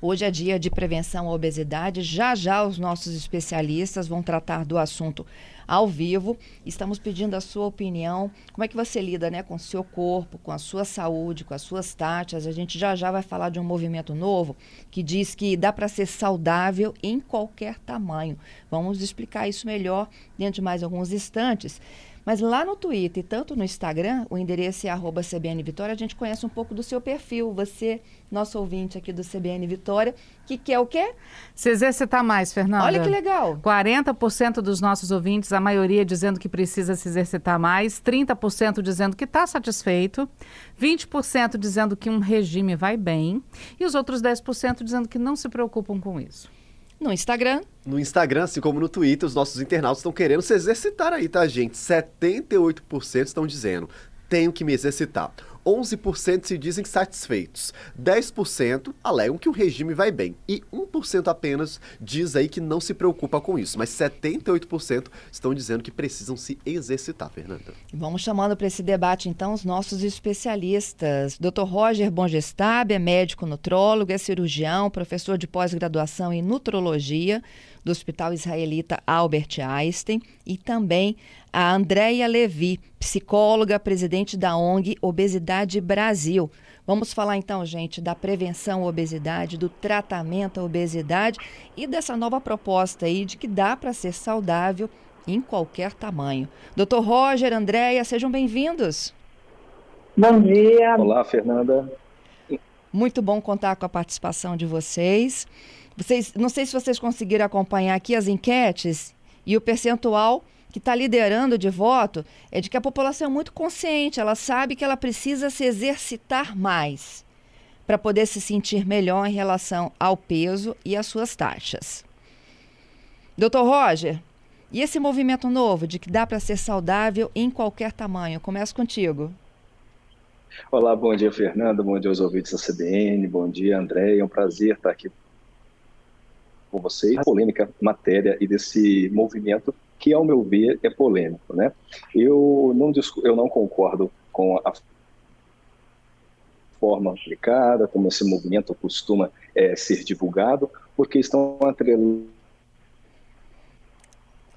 Hoje é dia de prevenção à obesidade. Já já os nossos especialistas vão tratar do assunto ao vivo. Estamos pedindo a sua opinião. Como é que você lida né, com o seu corpo, com a sua saúde, com as suas taxas? A gente já já vai falar de um movimento novo que diz que dá para ser saudável em qualquer tamanho. Vamos explicar isso melhor dentro de mais alguns instantes. Mas lá no Twitter e tanto no Instagram, o endereço é arroba CBN Vitória, a gente conhece um pouco do seu perfil. Você, nosso ouvinte aqui do CBN Vitória, que quer o quê? Se exercitar mais, Fernanda. Olha que legal. 40% dos nossos ouvintes, a maioria dizendo que precisa se exercitar mais, 30% dizendo que está satisfeito, 20% dizendo que um regime vai bem e os outros 10% dizendo que não se preocupam com isso. No Instagram. No Instagram, assim como no Twitter, os nossos internautas estão querendo se exercitar aí, tá, gente? 78% estão dizendo, tenho que me exercitar. 11% se dizem satisfeitos, 10% alegam que o regime vai bem e 1% apenas diz aí que não se preocupa com isso, mas 78% estão dizendo que precisam se exercitar, Fernanda. Vamos chamando para esse debate então os nossos especialistas. Dr. Roger Bongestab é médico nutrólogo, é cirurgião, professor de pós-graduação em nutrologia do Hospital Israelita Albert Einstein e também a Andréia Levi, psicóloga, presidente da ONG Obesidade Brasil. Vamos falar então, gente, da prevenção à obesidade, do tratamento à obesidade e dessa nova proposta aí de que dá para ser saudável em qualquer tamanho. Doutor Roger, Andréia, sejam bem-vindos. Bom dia. Olá, Fernanda. Muito bom contar com a participação de vocês. Vocês, não sei se vocês conseguiram acompanhar aqui as enquetes e o percentual que está liderando de voto é de que a população é muito consciente, ela sabe que ela precisa se exercitar mais para poder se sentir melhor em relação ao peso e às suas taxas. Doutor Roger, e esse movimento novo de que dá para ser saudável em qualquer tamanho? Começo contigo. Olá, bom dia, Fernanda. Bom dia aos ouvintes da CBN. Bom dia, André. É um prazer estar aqui com vocês. A polêmica matéria e desse movimento que, ao meu ver, é polêmico. Né? Eu, não, eu não concordo com a forma aplicada, como esse movimento costuma é, ser divulgado, porque estão atrelando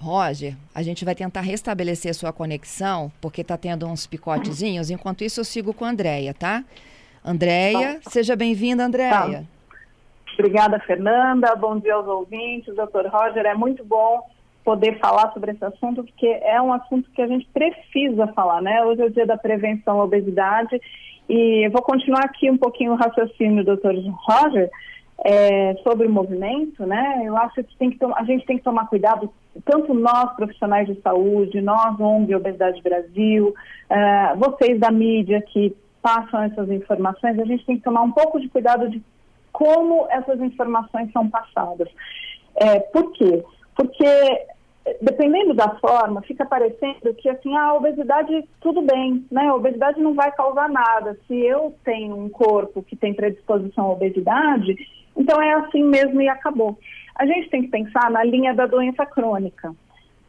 Roger, a gente vai tentar restabelecer a sua conexão, porque está tendo uns picotezinhos. Enquanto isso, eu sigo com a Andréia, tá? Andréia, tá. seja bem-vinda, Andréia. Tá. Obrigada, Fernanda. Bom dia aos ouvintes. Doutor Roger, é muito bom poder falar sobre esse assunto, porque é um assunto que a gente precisa falar, né? Hoje é o dia da prevenção à obesidade e vou continuar aqui um pouquinho o raciocínio do Dr. Roger é, sobre o movimento, né? Eu acho que, que a gente tem que tomar cuidado, tanto nós profissionais de saúde, nós ONG Obesidade Brasil, é, vocês da mídia que passam essas informações, a gente tem que tomar um pouco de cuidado de como essas informações são passadas. É, por quê? Porque dependendo da forma, fica parecendo que assim, a obesidade tudo bem, né? A obesidade não vai causar nada. Se eu tenho um corpo que tem predisposição à obesidade, então é assim mesmo e acabou. A gente tem que pensar na linha da doença crônica.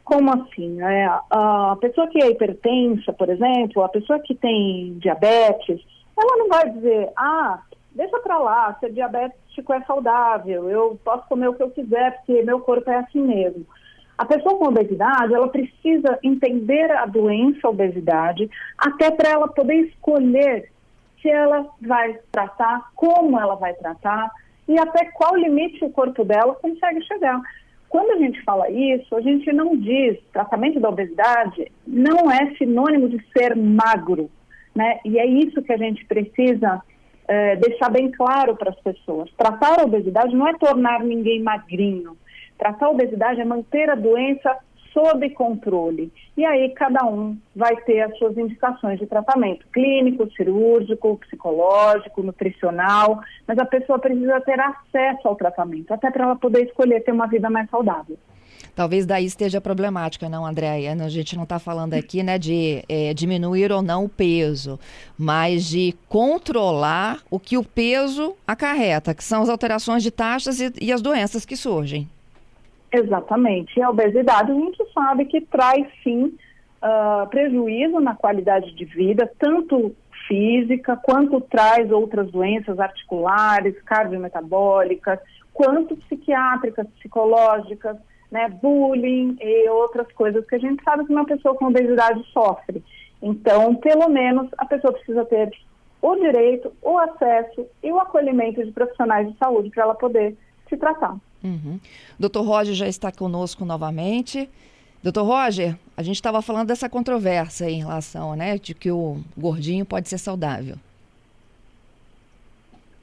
Como assim? É, a pessoa que é hipertensa, por exemplo, a pessoa que tem diabetes, ela não vai dizer, ah, deixa para lá, ser diabético é saudável, eu posso comer o que eu quiser porque meu corpo é assim mesmo. A pessoa com obesidade, ela precisa entender a doença a obesidade, até para ela poder escolher se ela vai tratar, como ela vai tratar e até qual limite o corpo dela consegue chegar. Quando a gente fala isso, a gente não diz tratamento da obesidade não é sinônimo de ser magro, né? E é isso que a gente precisa é, deixar bem claro para as pessoas. Tratar a obesidade não é tornar ninguém magrinho. Tratar a obesidade é manter a doença sob controle. E aí cada um vai ter as suas indicações de tratamento clínico, cirúrgico, psicológico, nutricional, mas a pessoa precisa ter acesso ao tratamento, até para ela poder escolher ter uma vida mais saudável. Talvez daí esteja problemática, não, Andréia? A gente não está falando aqui né, de é, diminuir ou não o peso, mas de controlar o que o peso acarreta, que são as alterações de taxas e, e as doenças que surgem. Exatamente. E a obesidade a gente sabe que traz sim uh, prejuízo na qualidade de vida, tanto física, quanto traz outras doenças articulares, cardiometabólicas, quanto psiquiátricas, psicológicas, né, bullying e outras coisas que a gente sabe que uma pessoa com obesidade sofre. Então, pelo menos, a pessoa precisa ter o direito, o acesso e o acolhimento de profissionais de saúde para ela poder se tratar. Uhum. Doutor Roger já está conosco novamente. Doutor Roger, a gente estava falando dessa controvérsia em relação, né, de que o gordinho pode ser saudável.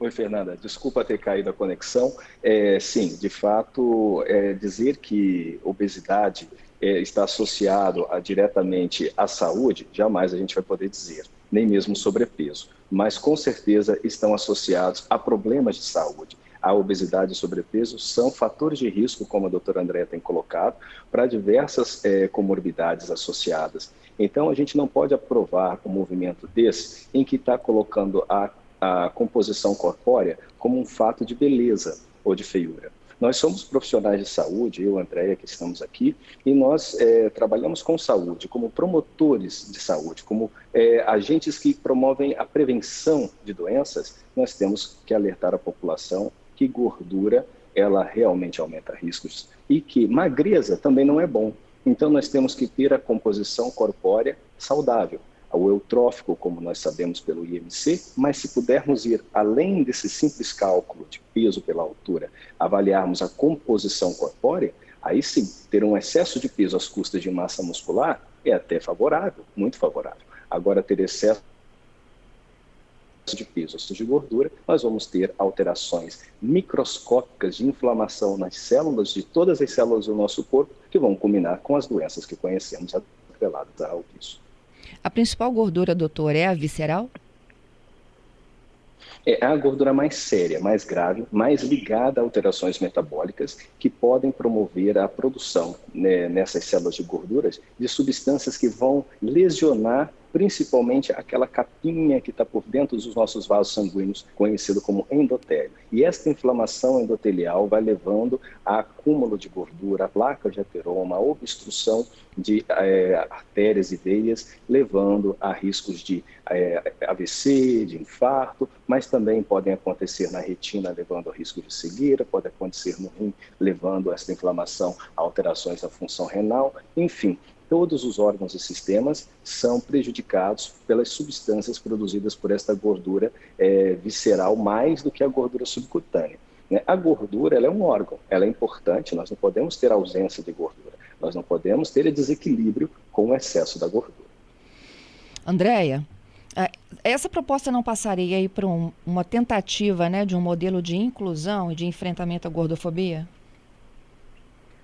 Oi, Fernanda. Desculpa ter caído a conexão. É, sim, de fato, é, dizer que obesidade é, está associado a, diretamente à saúde, jamais a gente vai poder dizer, nem mesmo sobrepeso. Mas, com certeza, estão associados a problemas de saúde a obesidade e sobrepeso são fatores de risco, como a doutora Andréa tem colocado, para diversas é, comorbidades associadas. Então, a gente não pode aprovar um movimento desse em que está colocando a, a composição corpórea como um fato de beleza ou de feiura. Nós somos profissionais de saúde, eu, Andréia, que estamos aqui, e nós é, trabalhamos com saúde, como promotores de saúde, como é, agentes que promovem a prevenção de doenças. Nós temos que alertar a população que gordura ela realmente aumenta riscos e que magreza também não é bom. Então nós temos que ter a composição corpórea saudável, o eutrófico, como nós sabemos pelo IMC, mas se pudermos ir além desse simples cálculo de peso pela altura, avaliarmos a composição corpórea, aí sim, ter um excesso de peso às custas de massa muscular é até favorável, muito favorável. Agora, ter excesso de peso, ou de gordura, nós vamos ter alterações microscópicas de inflamação nas células, de todas as células do nosso corpo, que vão culminar com as doenças que conhecemos atreladas ao isso. A principal gordura, doutor, é a visceral? é a gordura mais séria, mais grave, mais ligada a alterações metabólicas que podem promover a produção né, nessas células de gorduras de substâncias que vão lesionar principalmente aquela capinha que está por dentro dos nossos vasos sanguíneos, conhecido como endotélio. E esta inflamação endotelial vai levando a acúmulo de gordura, a placa de ateroma, a obstrução de é, artérias e veias, levando a riscos de é, eh, AVC, de infarto, mas também podem acontecer na retina, levando a risco de cegueira, pode acontecer no rim, levando essa inflamação a alterações da função renal, enfim, todos os órgãos e sistemas são prejudicados pelas substâncias produzidas por esta gordura é, visceral mais do que a gordura subcutânea. Né? A gordura ela é um órgão, ela é importante, nós não podemos ter ausência de gordura, nós não podemos ter desequilíbrio com o excesso da gordura. Andréia, é, essa proposta não passaria aí para um, uma tentativa né, de um modelo de inclusão e de enfrentamento à gordofobia?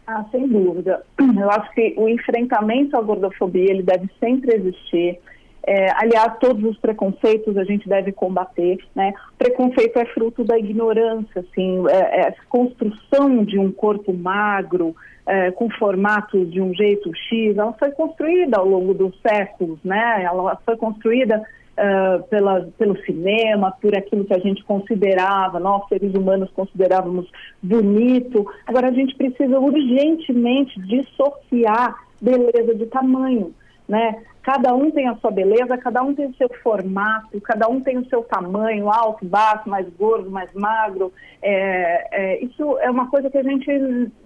Ah, sem dúvida. Eu acho que o enfrentamento à gordofobia ele deve sempre existir. É, aliás, todos os preconceitos a gente deve combater, né? Preconceito é fruto da ignorância, assim, é, é construção de um corpo magro, é, com formato de um jeito X, ela foi construída ao longo dos séculos, né? Ela foi construída uh, pela, pelo cinema, por aquilo que a gente considerava, nós seres humanos considerávamos bonito. Agora a gente precisa urgentemente dissociar beleza de tamanho, né? Cada um tem a sua beleza, cada um tem o seu formato, cada um tem o seu tamanho, alto, baixo, mais gordo, mais magro. É, é, isso é uma coisa que a gente,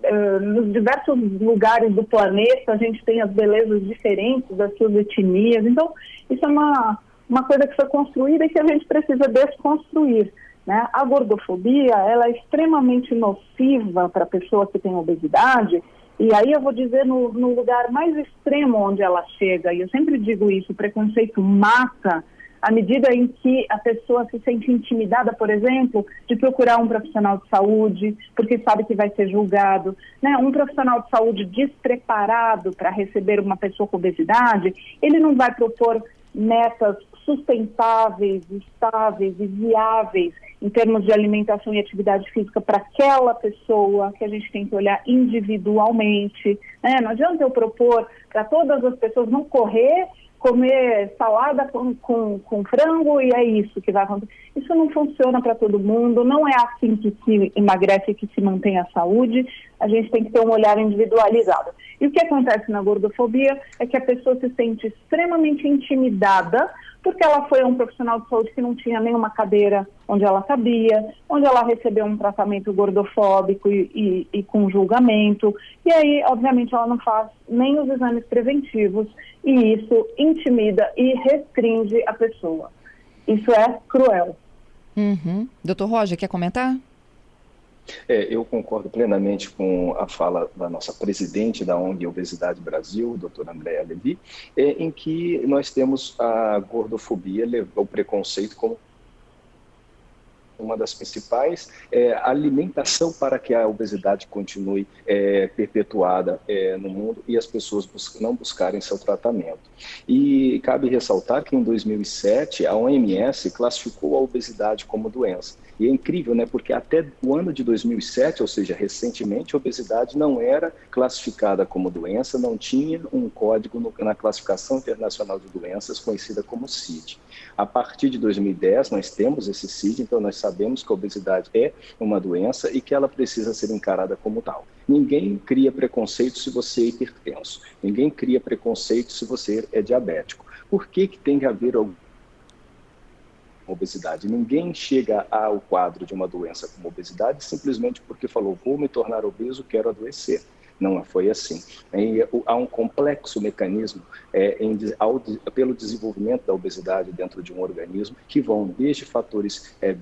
é, nos diversos lugares do planeta, a gente tem as belezas diferentes das suas etnias. Então, isso é uma, uma coisa que foi construída e que a gente precisa desconstruir. Né? A gordofobia ela é extremamente nociva para a pessoa que tem obesidade, e aí eu vou dizer no, no, lugar mais extremo onde ela chega, e eu sempre digo isso, o preconceito mata à medida em que a pessoa se sente intimidada, por exemplo, de procurar um profissional de saúde, porque sabe que vai ser julgado. Né? Um profissional de saúde despreparado para receber uma pessoa com obesidade, ele não vai propor metas sustentáveis, estáveis e viáveis em termos de alimentação e atividade física para aquela pessoa, que a gente tem que olhar individualmente. Né? Não adianta eu propor para todas as pessoas não correr comer salada com, com, com, frango e é isso que vai acontecer. Isso não funciona para todo mundo, não é assim que se emagrece e que se mantém a saúde. A gente tem que ter um olhar individualizado. E o que acontece na gordofobia é que a pessoa se sente extremamente intimidada porque ela foi a um profissional de saúde que não tinha nenhuma cadeira onde ela cabia, onde ela recebeu um tratamento gordofóbico e, e, e, com julgamento, e aí, obviamente, ela não faz nem os exames preventivos, e isso intimida e restringe a pessoa. Isso é cruel. Uhum. Doutor Roger, quer comentar? É, eu concordo plenamente com a fala da nossa presidente da ONG Obesidade Brasil, doutora Andréa Levi, é, em que nós temos a gordofobia, o preconceito como uma das principais, é, alimentação para que a obesidade continue é, perpetuada é, no mundo e as pessoas bus não buscarem seu tratamento. E cabe ressaltar que em 2007 a OMS classificou a obesidade como doença. E é incrível, né? Porque até o ano de 2007, ou seja, recentemente, a obesidade não era classificada como doença, não tinha um código no, na classificação internacional de doenças conhecida como CID. A partir de 2010, nós temos esse CID, então nós sabemos que a obesidade é uma doença e que ela precisa ser encarada como tal. Ninguém cria preconceito se você é hipertenso. Ninguém cria preconceito se você é diabético. Por que, que tem que haver obesidade. Ninguém chega ao quadro de uma doença como obesidade simplesmente porque falou, vou me tornar obeso, quero adoecer. Não foi assim. E, há um complexo mecanismo é, em, ao, pelo desenvolvimento da obesidade dentro de um organismo que vão desde fatores é,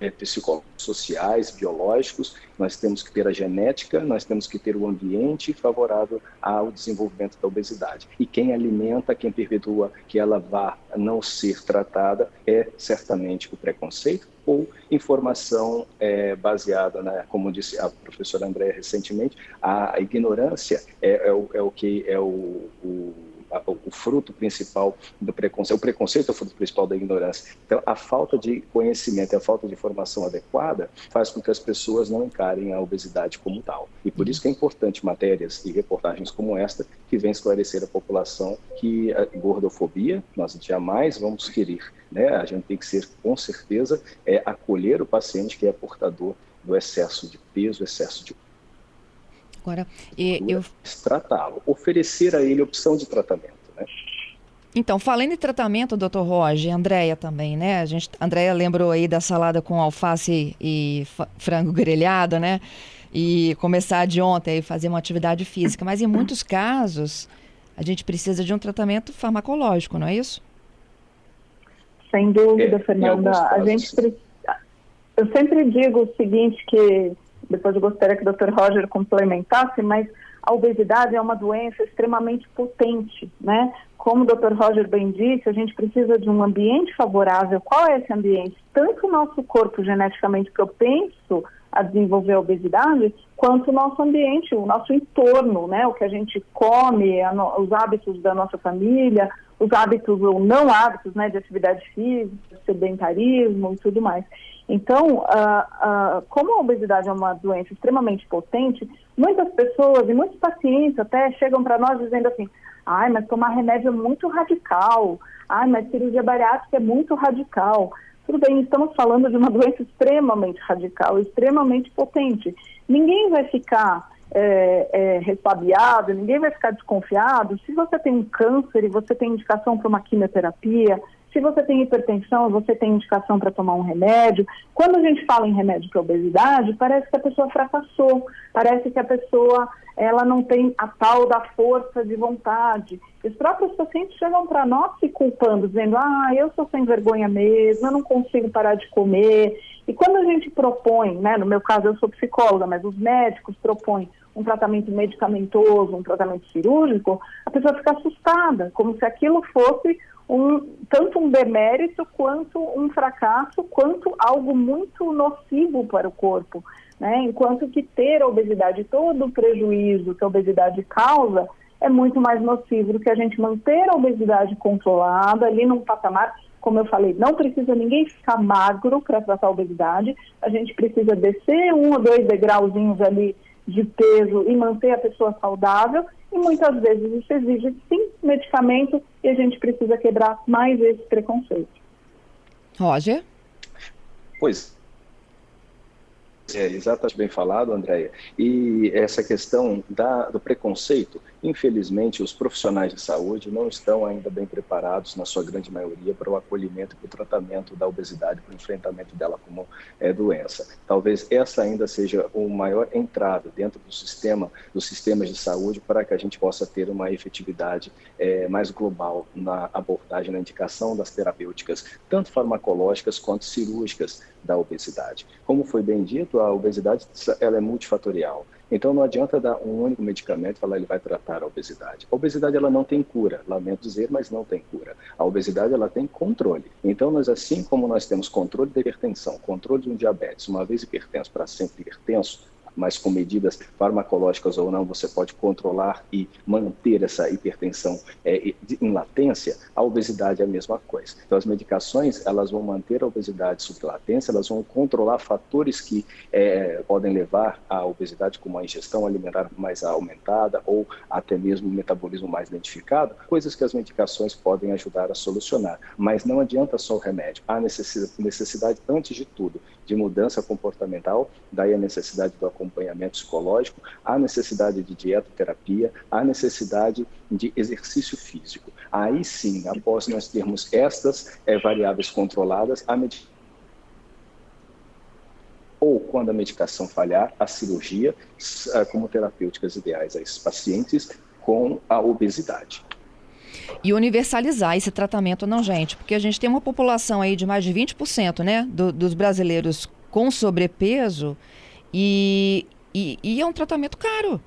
é, é, psicossociais, biológicos, nós temos que ter a genética, nós temos que ter o ambiente favorável ao desenvolvimento da obesidade. E quem alimenta, quem perpetua que ela vá não ser tratada é certamente o preconceito ou informação é, baseada, né, como disse a professora Andréa recentemente, a ignorância é, é, o, é o que é o, o o fruto principal do preconceito, o preconceito é o fruto principal da ignorância. Então, a falta de conhecimento, a falta de informação adequada faz com que as pessoas não encarem a obesidade como tal. E por isso que é importante matérias e reportagens como esta que vêm esclarecer a população que a gordofobia nós jamais vamos querer, né? A gente tem que ser com certeza é acolher o paciente que é portador do excesso de peso, excesso de Agora, e, eu... Tratá-lo, oferecer a ele opção de tratamento, né? Então, falando em tratamento, doutor Roger, Andréia também, né? A gente, Andréia lembrou aí da salada com alface e frango grelhado, né? E começar de ontem e fazer uma atividade física. Mas em muitos casos, a gente precisa de um tratamento farmacológico, não é isso? Sem dúvida, é, Fernanda. A gente precisa... Eu sempre digo o seguinte, que depois eu gostaria que o Dr. Roger complementasse, mas a obesidade é uma doença extremamente potente, né? Como o Dr. Roger bem disse, a gente precisa de um ambiente favorável. Qual é esse ambiente? Tanto o nosso corpo geneticamente propenso a desenvolver a obesidade, quanto o nosso ambiente, o nosso entorno, né? O que a gente come, os hábitos da nossa família, os hábitos ou não hábitos, né? De atividade física, sedentarismo e tudo mais. Então, como a obesidade é uma doença extremamente potente, muitas pessoas e muitos pacientes até chegam para nós dizendo assim: ai, mas tomar remédio é muito radical, ai, mas cirurgia bariátrica é muito radical. Tudo bem, estamos falando de uma doença extremamente radical, extremamente potente. Ninguém vai ficar é, é, ninguém vai ficar desconfiado. Se você tem um câncer e você tem indicação para uma quimioterapia, se você tem hipertensão, você tem indicação para tomar um remédio. Quando a gente fala em remédio para obesidade, parece que a pessoa fracassou, parece que a pessoa ela não tem a tal da força de vontade. Os próprios pacientes chegam para nós se culpando, dizendo: ah, eu sou sem vergonha mesmo, eu não consigo parar de comer. E quando a gente propõe, né, no meu caso eu sou psicóloga, mas os médicos propõem um tratamento medicamentoso, um tratamento cirúrgico, a pessoa fica assustada, como se aquilo fosse um, tanto um demérito quanto um fracasso, quanto algo muito nocivo para o corpo. Né? Enquanto que ter a obesidade, todo o prejuízo que a obesidade causa, é muito mais nocivo do que a gente manter a obesidade controlada ali num patamar como eu falei, não precisa ninguém ficar magro para tratar a obesidade, a gente precisa descer um ou dois degrauzinhos ali de peso e manter a pessoa saudável, e muitas vezes isso exige sim medicamento e a gente precisa quebrar mais esse preconceito. Roger? Pois é, exatamente bem falado, Andréia. E essa questão da, do preconceito, infelizmente, os profissionais de saúde não estão ainda bem preparados, na sua grande maioria, para o acolhimento e para o tratamento da obesidade, para o enfrentamento dela como é, doença. Talvez essa ainda seja o maior entrave dentro do sistema, dos sistemas de saúde, para que a gente possa ter uma efetividade é, mais global na abordagem, na indicação das terapêuticas, tanto farmacológicas quanto cirúrgicas da obesidade. Como foi bem dito, a obesidade ela é multifatorial. Então não adianta dar um único medicamento e falar ele vai tratar a obesidade. A obesidade ela não tem cura, lamento dizer, mas não tem cura. A obesidade ela tem controle. Então nós assim como nós temos controle da hipertensão, controle de um diabetes, uma vez hipertenso para sempre hipertenso, mas com medidas farmacológicas ou não, você pode controlar e manter essa hipertensão é, em latência, a obesidade é a mesma coisa. Então, as medicações, elas vão manter a obesidade sob latência, elas vão controlar fatores que é, podem levar à obesidade, como a ingestão alimentar mais aumentada ou até mesmo o metabolismo mais identificado, coisas que as medicações podem ajudar a solucionar. Mas não adianta só o remédio, há necessidade, necessidade antes de tudo, de mudança comportamental, daí a necessidade do acompanhamento psicológico, a necessidade de dietoterapia, a necessidade de exercício físico. Aí sim, após nós termos estas é, variáveis controladas, a medicação ou quando a medicação falhar, a cirurgia eh, como terapêuticas ideais a esses pacientes com a obesidade. E universalizar esse tratamento, não, gente, porque a gente tem uma população aí de mais de 20% né, do, dos brasileiros com sobrepeso e, e, e, é um tratamento caro.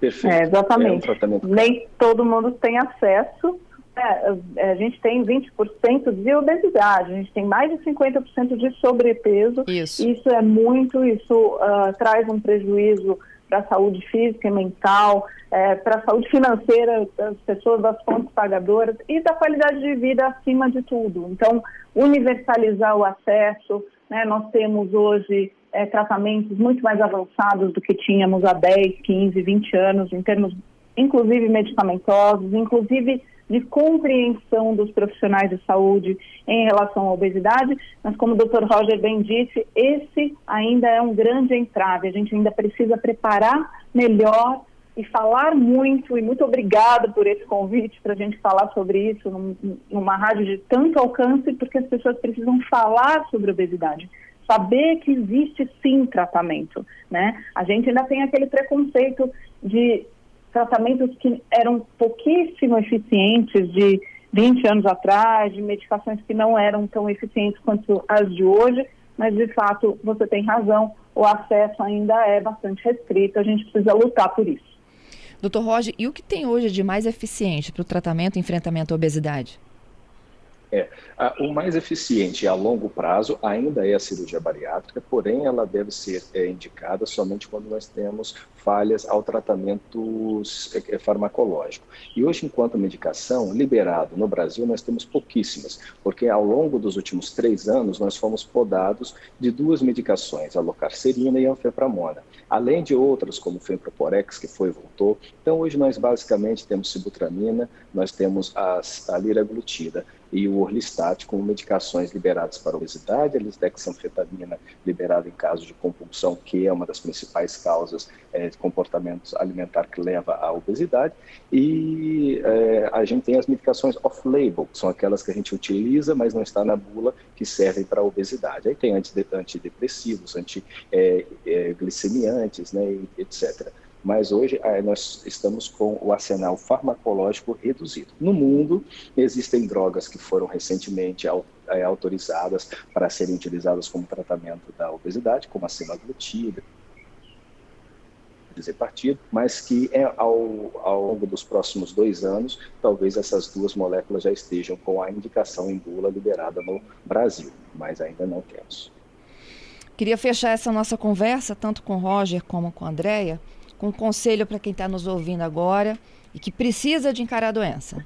Perfeito. É, exatamente. É um Nem todo mundo tem acesso. É, a gente tem 20% de obesidade, a gente tem mais de 50% de sobrepeso. Isso. Isso é muito, isso uh, traz um prejuízo para a saúde física e mental, é, para a saúde financeira das pessoas, das fontes pagadoras e da qualidade de vida acima de tudo. Então, universalizar o acesso, né, nós temos hoje é, tratamentos muito mais avançados do que tínhamos há 10, 15, 20 anos, em termos, inclusive, medicamentosos, inclusive de compreensão dos profissionais de saúde em relação à obesidade, mas como o Dr. Roger bem disse, esse ainda é um grande entrave. A gente ainda precisa preparar melhor e falar muito, e muito obrigada por esse convite para a gente falar sobre isso num, numa rádio de tanto alcance, porque as pessoas precisam falar sobre obesidade, saber que existe sim tratamento, né? A gente ainda tem aquele preconceito de tratamentos que eram pouquíssimo eficientes de 20 anos atrás, de medicações que não eram tão eficientes quanto as de hoje, mas de fato você tem razão, o acesso ainda é bastante restrito, a gente precisa lutar por isso. Doutor Roger, e o que tem hoje de mais eficiente para o tratamento e enfrentamento à obesidade? É, a, o mais eficiente a longo prazo ainda é a cirurgia bariátrica, porém ela deve ser é, indicada somente quando nós temos falhas ao tratamento é, é, farmacológico. E hoje, enquanto medicação, liberado no Brasil, nós temos pouquíssimas, porque ao longo dos últimos três anos nós fomos podados de duas medicações, a locarcerina e a anfepramona, além de outras como o Femproporex, que foi e voltou. Então hoje nós basicamente temos sibutramina, nós temos as, a liraglutida e o orlistat como medicações liberadas para obesidade, a lisdexanfetamina liberada em caso de compulsão, que é uma das principais causas é, de comportamento alimentar que leva à obesidade, e é, a gente tem as medicações off-label, que são aquelas que a gente utiliza, mas não está na bula, que servem para a obesidade. Aí tem antidepressivos, antiglicemiantes, é, é, né, etc mas hoje eh, nós estamos com o arsenal farmacológico reduzido. No mundo, existem drogas que foram recentemente eh, autorizadas para serem utilizadas como tratamento da obesidade, como a semaglutida, dizer partido, mas que é ao, ao longo dos próximos dois anos, talvez essas duas moléculas já estejam com a indicação em bula liberada no Brasil, mas ainda não temos. Queria fechar essa nossa conversa, tanto com o Roger como com a Andrea, com um conselho para quem está nos ouvindo agora e que precisa de encarar a doença?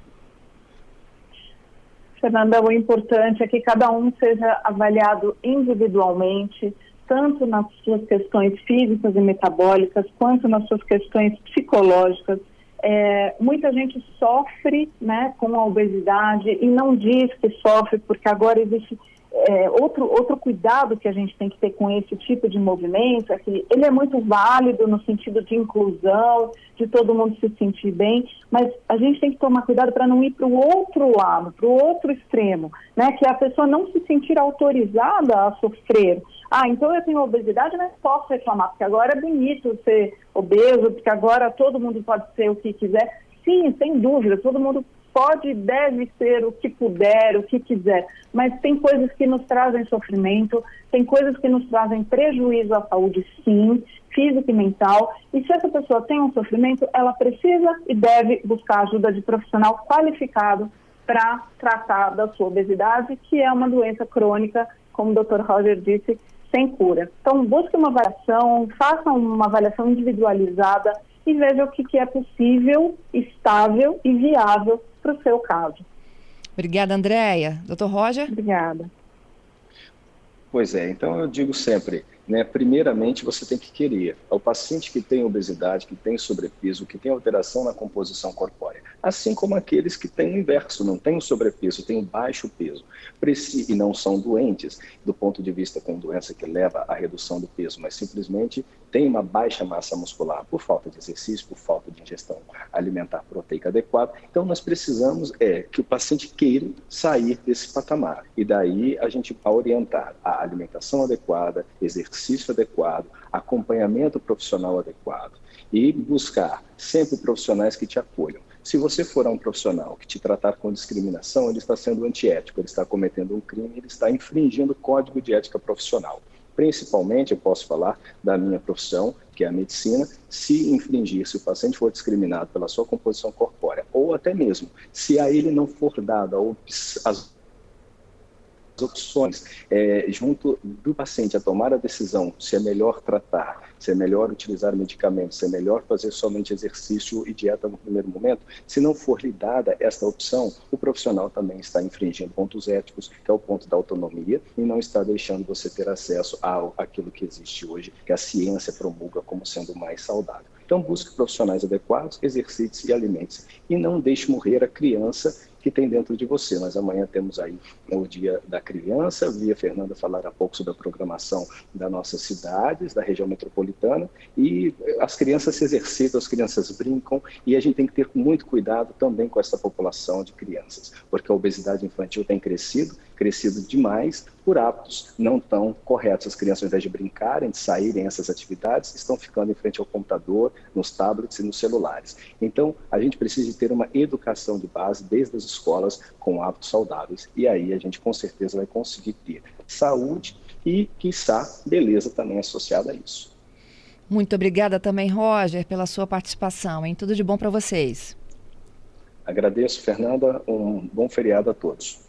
Fernanda, o importante é que cada um seja avaliado individualmente, tanto nas suas questões físicas e metabólicas, quanto nas suas questões psicológicas. É, muita gente sofre né, com a obesidade e não diz que sofre, porque agora existe é, outro, outro cuidado que a gente tem que ter com esse tipo de movimento é que ele é muito válido no sentido de inclusão, de todo mundo se sentir bem, mas a gente tem que tomar cuidado para não ir para o outro lado, para o outro extremo, né? Que a pessoa não se sentir autorizada a sofrer. Ah, então eu tenho obesidade, mas posso reclamar, porque agora é bonito ser obeso, porque agora todo mundo pode ser o que quiser. Sim, sem dúvida, todo mundo pode e deve ser o que puder, o que quiser, mas tem coisas que nos trazem sofrimento, tem coisas que nos trazem prejuízo à saúde, sim, física e mental. E se essa pessoa tem um sofrimento, ela precisa e deve buscar ajuda de profissional qualificado para tratar da sua obesidade, que é uma doença crônica, como o Dr. Roger disse, sem cura. Então, busque uma avaliação, faça uma avaliação individualizada e veja o que, que é possível, estável e viável para o seu caso. Obrigada, Andréia. Doutor Roger? Obrigada. Pois é, então eu digo sempre, né, primeiramente você tem que querer. O paciente que tem obesidade, que tem sobrepeso, que tem alteração na composição corpórea, assim como aqueles que têm o inverso, não têm o sobrepeso, têm o baixo peso, e não são doentes, do ponto de vista com doença que leva à redução do peso, mas simplesmente tem uma baixa massa muscular por falta de exercício, por falta de ingestão alimentar proteica adequada. Então, nós precisamos é que o paciente queira sair desse patamar. E daí a gente vai orientar a alimentação adequada, exercício adequado, acompanhamento profissional adequado e buscar sempre profissionais que te acolham. Se você for um profissional que te tratar com discriminação, ele está sendo antiético, ele está cometendo um crime, ele está infringindo o código de ética profissional. Principalmente, eu posso falar da minha profissão, que é a medicina, se infringir, se o paciente for discriminado pela sua composição corpórea, ou até mesmo se a ele não for dada as opções é, junto do paciente a tomar a decisão se é melhor tratar, se é melhor utilizar medicamentos, se é melhor fazer somente exercício e dieta no primeiro momento, se não for lhe dada esta opção, o profissional também está infringindo pontos éticos, que é o ponto da autonomia, e não está deixando você ter acesso ao aquilo que existe hoje, que a ciência promulga como sendo mais saudável. Então, busque profissionais adequados, exercite-se e alimente-se. E não deixe morrer a criança que tem dentro de você. Nós amanhã temos aí o Dia da Criança, vi a Fernanda falar há pouco sobre a programação das nossas cidades, da região metropolitana, e as crianças se exercitam, as crianças brincam, e a gente tem que ter muito cuidado também com essa população de crianças, porque a obesidade infantil tem crescido, crescido demais por hábitos não tão corretos. As crianças, ao invés de brincarem, de saírem essas atividades, estão ficando em frente ao computador, nos tablets e nos celulares. Então, a gente precisa ter uma educação de base desde as escolas com hábitos saudáveis. E aí a gente com certeza vai conseguir ter saúde e, quiçá, beleza também associada a isso. Muito obrigada também, Roger, pela sua participação. Hein? Tudo de bom para vocês. Agradeço, Fernanda. Um bom feriado a todos.